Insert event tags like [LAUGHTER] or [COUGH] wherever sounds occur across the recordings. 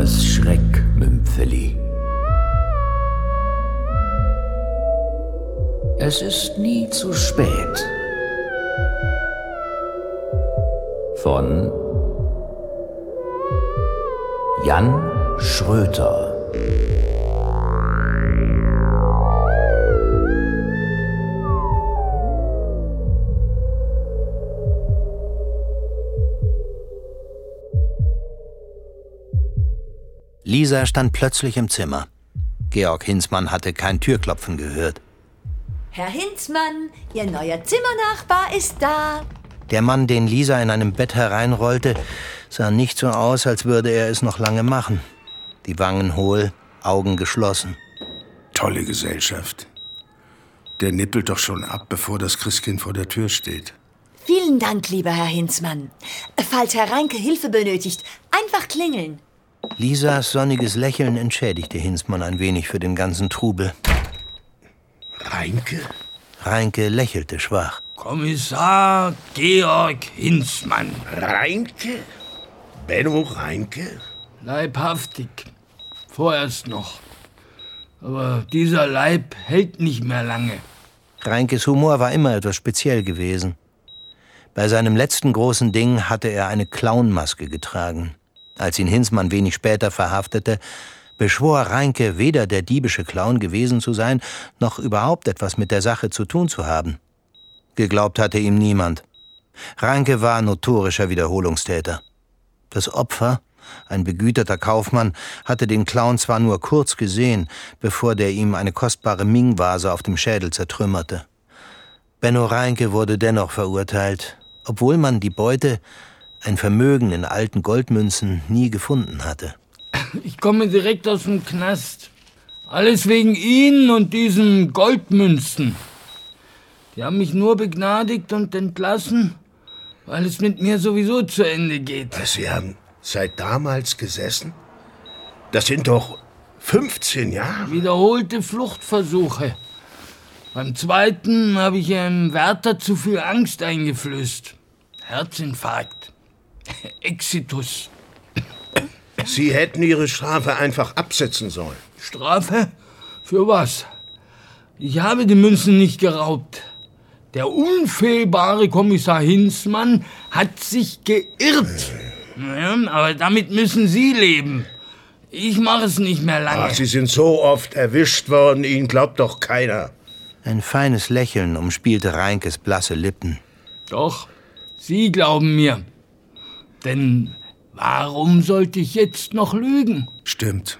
das Schreckmümpfeli. Es ist nie zu spät. Von Jan Schröter. Lisa stand plötzlich im Zimmer. Georg Hinzmann hatte kein Türklopfen gehört. Herr Hinzmann, Ihr neuer Zimmernachbar ist da. Der Mann, den Lisa in einem Bett hereinrollte, sah nicht so aus, als würde er es noch lange machen. Die Wangen hohl, Augen geschlossen. Tolle Gesellschaft. Der nippelt doch schon ab, bevor das Christkind vor der Tür steht. Vielen Dank, lieber Herr Hinzmann. Falls Herr Reinke Hilfe benötigt, einfach klingeln. Lisas sonniges Lächeln entschädigte Hinzmann ein wenig für den ganzen Trubel. Reinke? Reinke lächelte schwach. Kommissar Georg Hinzmann. Reinke? Benno Reinke? Leibhaftig. Vorerst noch. Aber dieser Leib hält nicht mehr lange. Reinkes Humor war immer etwas speziell gewesen. Bei seinem letzten großen Ding hatte er eine Clownmaske getragen. Als ihn Hinzmann wenig später verhaftete, beschwor Reinke weder der diebische Clown gewesen zu sein, noch überhaupt etwas mit der Sache zu tun zu haben. Geglaubt hatte ihm niemand. Reinke war notorischer Wiederholungstäter. Das Opfer, ein begüterter Kaufmann, hatte den Clown zwar nur kurz gesehen, bevor der ihm eine kostbare Ming-Vase auf dem Schädel zertrümmerte. Benno Reinke wurde dennoch verurteilt, obwohl man die Beute ein Vermögen in alten Goldmünzen nie gefunden hatte. Ich komme direkt aus dem Knast. Alles wegen Ihnen und diesen Goldmünzen. Die haben mich nur begnadigt und entlassen, weil es mit mir sowieso zu Ende geht. Sie haben seit damals gesessen? Das sind doch 15 Jahre. Wiederholte Fluchtversuche. Beim zweiten habe ich einem Wärter zu viel Angst eingeflößt. Herzinfarkt. Exitus. Sie hätten Ihre Strafe einfach absetzen sollen. Strafe? Für was? Ich habe die Münzen nicht geraubt. Der unfehlbare Kommissar Hinzmann hat sich geirrt. Ja, aber damit müssen Sie leben. Ich mache es nicht mehr lange. Ach, Sie sind so oft erwischt worden, Ihnen glaubt doch keiner. Ein feines Lächeln umspielte Reinkes blasse Lippen. Doch, Sie glauben mir. Denn warum sollte ich jetzt noch lügen? Stimmt.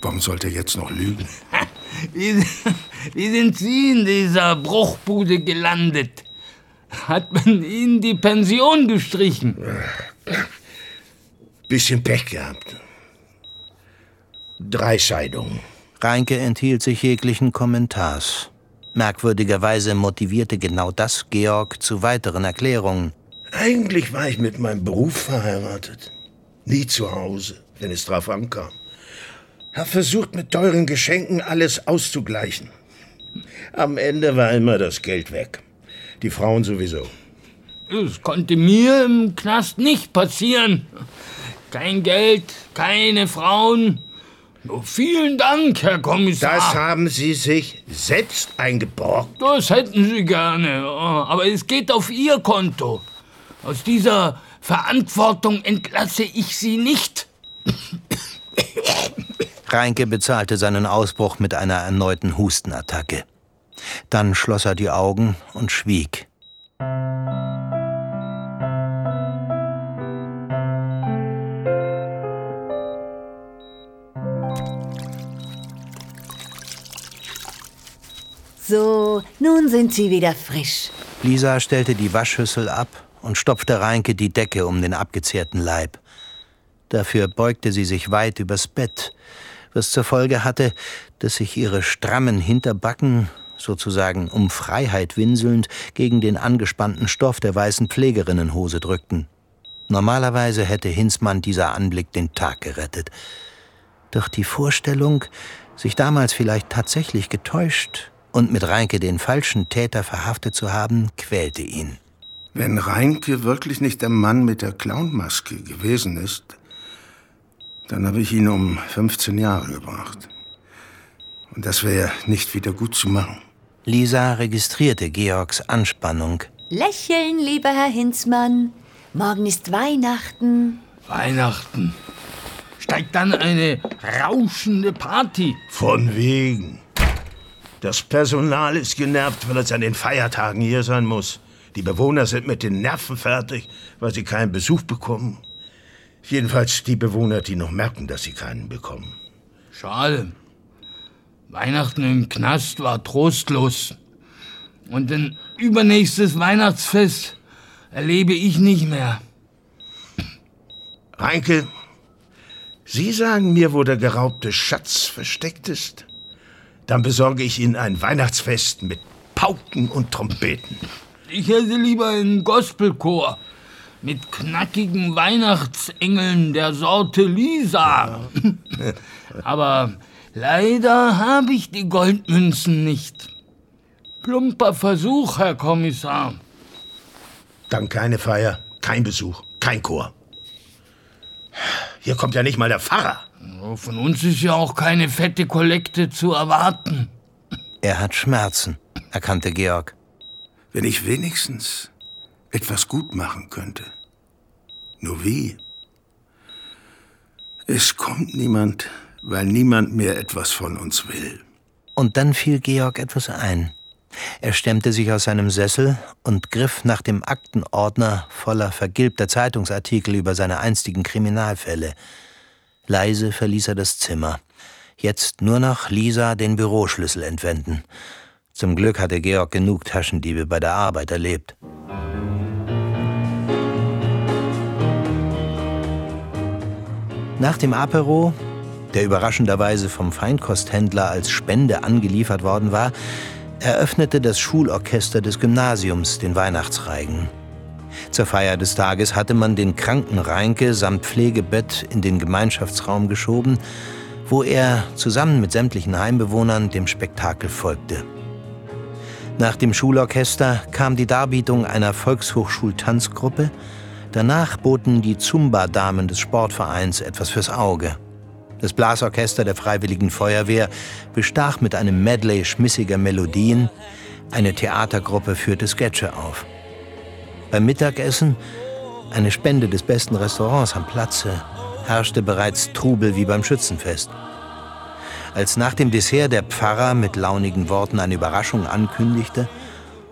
Warum sollte er jetzt noch lügen? [LAUGHS] Wie, wie sind Sie in dieser Bruchbude gelandet? Hat man Ihnen die Pension gestrichen? Bisschen Pech gehabt. Drei Scheidungen. Reinke enthielt sich jeglichen Kommentars. Merkwürdigerweise motivierte genau das Georg zu weiteren Erklärungen. Eigentlich war ich mit meinem Beruf verheiratet. Nie zu Hause, wenn es drauf ankam. Hab versucht, mit teuren Geschenken alles auszugleichen. Am Ende war immer das Geld weg. Die Frauen sowieso. Das konnte mir im Knast nicht passieren. Kein Geld, keine Frauen. Nur vielen Dank, Herr Kommissar. Das haben Sie sich selbst eingeborgt. Das hätten Sie gerne. Aber es geht auf Ihr Konto. Aus dieser Verantwortung entlasse ich Sie nicht. Reinke bezahlte seinen Ausbruch mit einer erneuten Hustenattacke. Dann schloss er die Augen und schwieg. So, nun sind Sie wieder frisch. Lisa stellte die Waschschüssel ab und stopfte Reinke die Decke um den abgezehrten Leib. Dafür beugte sie sich weit übers Bett, was zur Folge hatte, dass sich ihre strammen Hinterbacken, sozusagen um Freiheit winselnd, gegen den angespannten Stoff der weißen Pflegerinnenhose drückten. Normalerweise hätte Hinzmann dieser Anblick den Tag gerettet. Doch die Vorstellung, sich damals vielleicht tatsächlich getäuscht und mit Reinke den falschen Täter verhaftet zu haben, quälte ihn. Wenn Reinke wirklich nicht der Mann mit der Clownmaske gewesen ist, Dann habe ich ihn um 15 Jahre gebracht. Und das wäre nicht wieder gut zu machen. Lisa registrierte Georgs Anspannung. Lächeln, lieber Herr Hinzmann. Morgen ist Weihnachten. Weihnachten. Steigt dann eine rauschende Party. Von wegen. Das Personal ist genervt, weil es an den Feiertagen hier sein muss. Die Bewohner sind mit den Nerven fertig, weil sie keinen Besuch bekommen. Jedenfalls die Bewohner, die noch merken, dass sie keinen bekommen. Schade. Weihnachten im Knast war trostlos. Und ein übernächstes Weihnachtsfest erlebe ich nicht mehr. Reinke, Sie sagen mir, wo der geraubte Schatz versteckt ist? Dann besorge ich Ihnen ein Weihnachtsfest mit Pauken und Trompeten. Ich hätte lieber einen Gospelchor mit knackigen Weihnachtsengeln der Sorte Lisa. Aber leider habe ich die Goldmünzen nicht. Plumper Versuch, Herr Kommissar. Dann keine Feier, kein Besuch, kein Chor. Hier kommt ja nicht mal der Pfarrer. Von uns ist ja auch keine fette Kollekte zu erwarten. Er hat Schmerzen, erkannte Georg. Wenn ich wenigstens etwas gut machen könnte. Nur wie? Es kommt niemand, weil niemand mehr etwas von uns will. Und dann fiel Georg etwas ein. Er stemmte sich aus seinem Sessel und griff nach dem Aktenordner voller vergilbter Zeitungsartikel über seine einstigen Kriminalfälle. Leise verließ er das Zimmer. Jetzt nur noch Lisa den Büroschlüssel entwenden. Zum Glück hatte Georg genug Taschendiebe bei der Arbeit erlebt. Nach dem Apero, der überraschenderweise vom Feinkosthändler als Spende angeliefert worden war, eröffnete das Schulorchester des Gymnasiums den Weihnachtsreigen. Zur Feier des Tages hatte man den kranken Reinke samt Pflegebett in den Gemeinschaftsraum geschoben, wo er zusammen mit sämtlichen Heimbewohnern dem Spektakel folgte. Nach dem Schulorchester kam die Darbietung einer Volkshochschultanzgruppe, danach boten die Zumba-Damen des Sportvereins etwas fürs Auge. Das Blasorchester der Freiwilligen Feuerwehr bestach mit einem Medley schmissiger Melodien. Eine Theatergruppe führte Sketche auf. Beim Mittagessen, eine Spende des besten Restaurants am Platze, herrschte bereits Trubel wie beim Schützenfest. Als nach dem Dessert der Pfarrer mit launigen Worten eine Überraschung ankündigte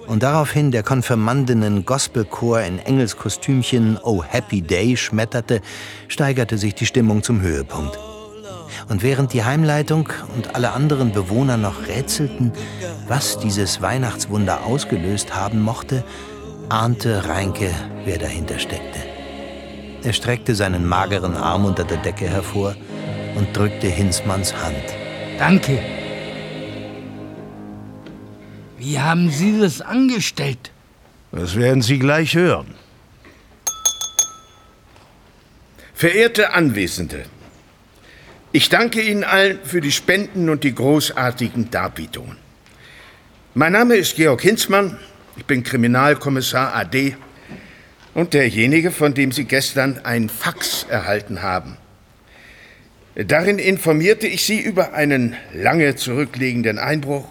und daraufhin der Konfirmandinnen Gospelchor in Engelskostümchen Oh Happy Day schmetterte, steigerte sich die Stimmung zum Höhepunkt. Und während die Heimleitung und alle anderen Bewohner noch rätselten, was dieses Weihnachtswunder ausgelöst haben mochte, ahnte Reinke, wer dahinter steckte. Er streckte seinen mageren Arm unter der Decke hervor und drückte Hinsmanns Hand. Danke. Wie haben Sie das angestellt? Das werden Sie gleich hören. Verehrte Anwesende, ich danke Ihnen allen für die Spenden und die großartigen Darbietungen. Mein Name ist Georg Hinzmann, ich bin Kriminalkommissar AD und derjenige, von dem Sie gestern ein Fax erhalten haben. Darin informierte ich Sie über einen lange zurückliegenden Einbruch,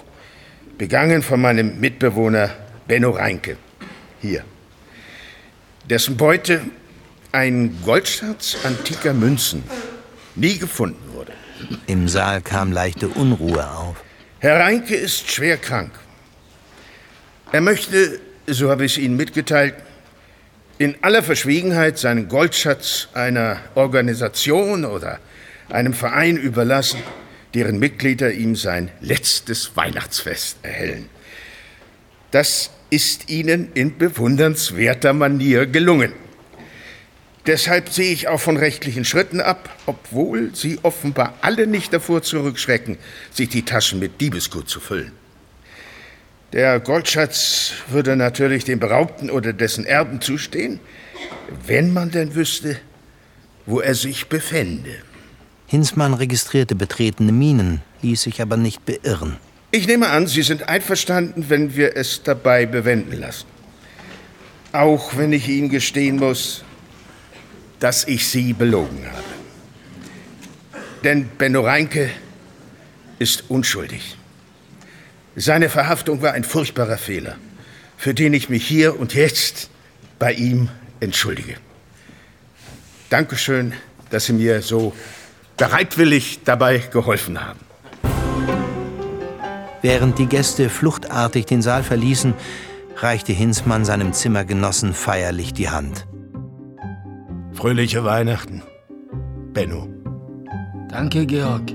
begangen von meinem Mitbewohner Benno Reinke. Hier. Dessen Beute ein Goldschatz antiker Münzen nie gefunden wurde. Im Saal kam leichte Unruhe auf. Herr Reinke ist schwer krank. Er möchte, so habe ich es Ihnen mitgeteilt, in aller Verschwiegenheit seinen Goldschatz einer Organisation oder einem Verein überlassen, deren Mitglieder ihm sein letztes Weihnachtsfest erhellen. Das ist Ihnen in bewundernswerter Manier gelungen. Deshalb sehe ich auch von rechtlichen Schritten ab, obwohl Sie offenbar alle nicht davor zurückschrecken, sich die Taschen mit Diebesgut zu füllen. Der Goldschatz würde natürlich dem Beraubten oder dessen Erben zustehen, wenn man denn wüsste, wo er sich befände. Hinsmann registrierte betretene Mienen, ließ sich aber nicht beirren. Ich nehme an, Sie sind einverstanden, wenn wir es dabei bewenden lassen. Auch wenn ich Ihnen gestehen muss, dass ich Sie belogen habe. Denn Benno Reinke ist unschuldig. Seine Verhaftung war ein furchtbarer Fehler, für den ich mich hier und jetzt bei ihm entschuldige. Dankeschön, dass Sie mir so bereitwillig dabei geholfen haben. Während die Gäste fluchtartig den Saal verließen, reichte Hinzmann seinem Zimmergenossen feierlich die Hand. Fröhliche Weihnachten, Benno. Danke, Georg.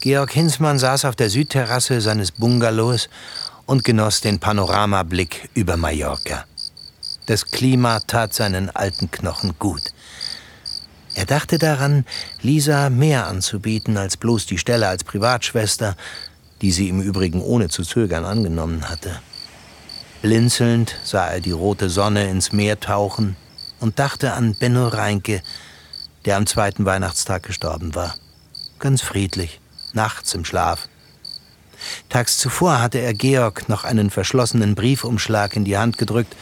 Georg Hinzmann saß auf der Südterrasse seines Bungalows und genoss den Panoramablick über Mallorca. Das Klima tat seinen alten Knochen gut. Er dachte daran, Lisa mehr anzubieten als bloß die Stelle als Privatschwester, die sie im Übrigen ohne zu zögern angenommen hatte. Blinzelnd sah er die rote Sonne ins Meer tauchen und dachte an Benno Reinke, der am zweiten Weihnachtstag gestorben war. Ganz friedlich, nachts im Schlaf. Tags zuvor hatte er Georg noch einen verschlossenen Briefumschlag in die Hand gedrückt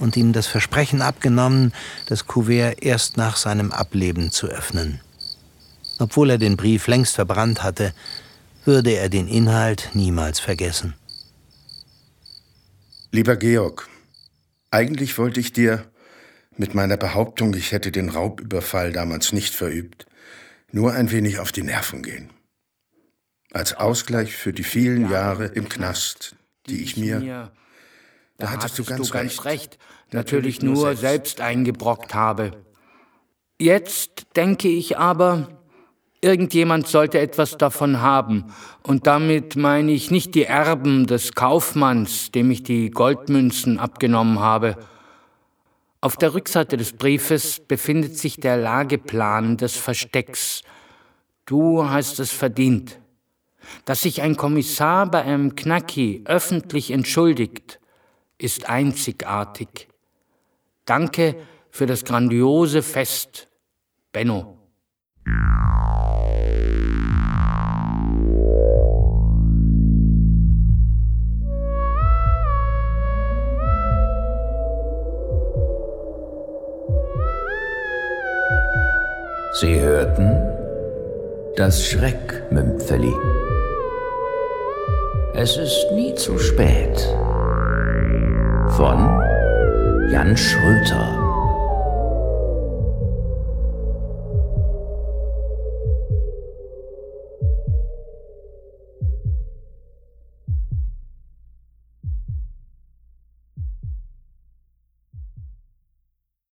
und ihm das Versprechen abgenommen, das Kuvert erst nach seinem Ableben zu öffnen. Obwohl er den Brief längst verbrannt hatte, würde er den Inhalt niemals vergessen. Lieber Georg, eigentlich wollte ich dir mit meiner Behauptung, ich hätte den Raubüberfall damals nicht verübt, nur ein wenig auf die Nerven gehen. Als Ausgleich für die vielen Jahre im Knast, die ich mir da hattest du ganz, du ganz recht. recht. Natürlich nur selbst eingebrockt habe. Jetzt denke ich aber, irgendjemand sollte etwas davon haben. Und damit meine ich nicht die Erben des Kaufmanns, dem ich die Goldmünzen abgenommen habe. Auf der Rückseite des Briefes befindet sich der Lageplan des Verstecks. Du hast es verdient. Dass sich ein Kommissar bei einem Knacki öffentlich entschuldigt, ist einzigartig. Danke für das grandiose Fest, Benno. Sie hörten das Schreckmümpfeli. Es ist nie zu spät von Jan Schröter.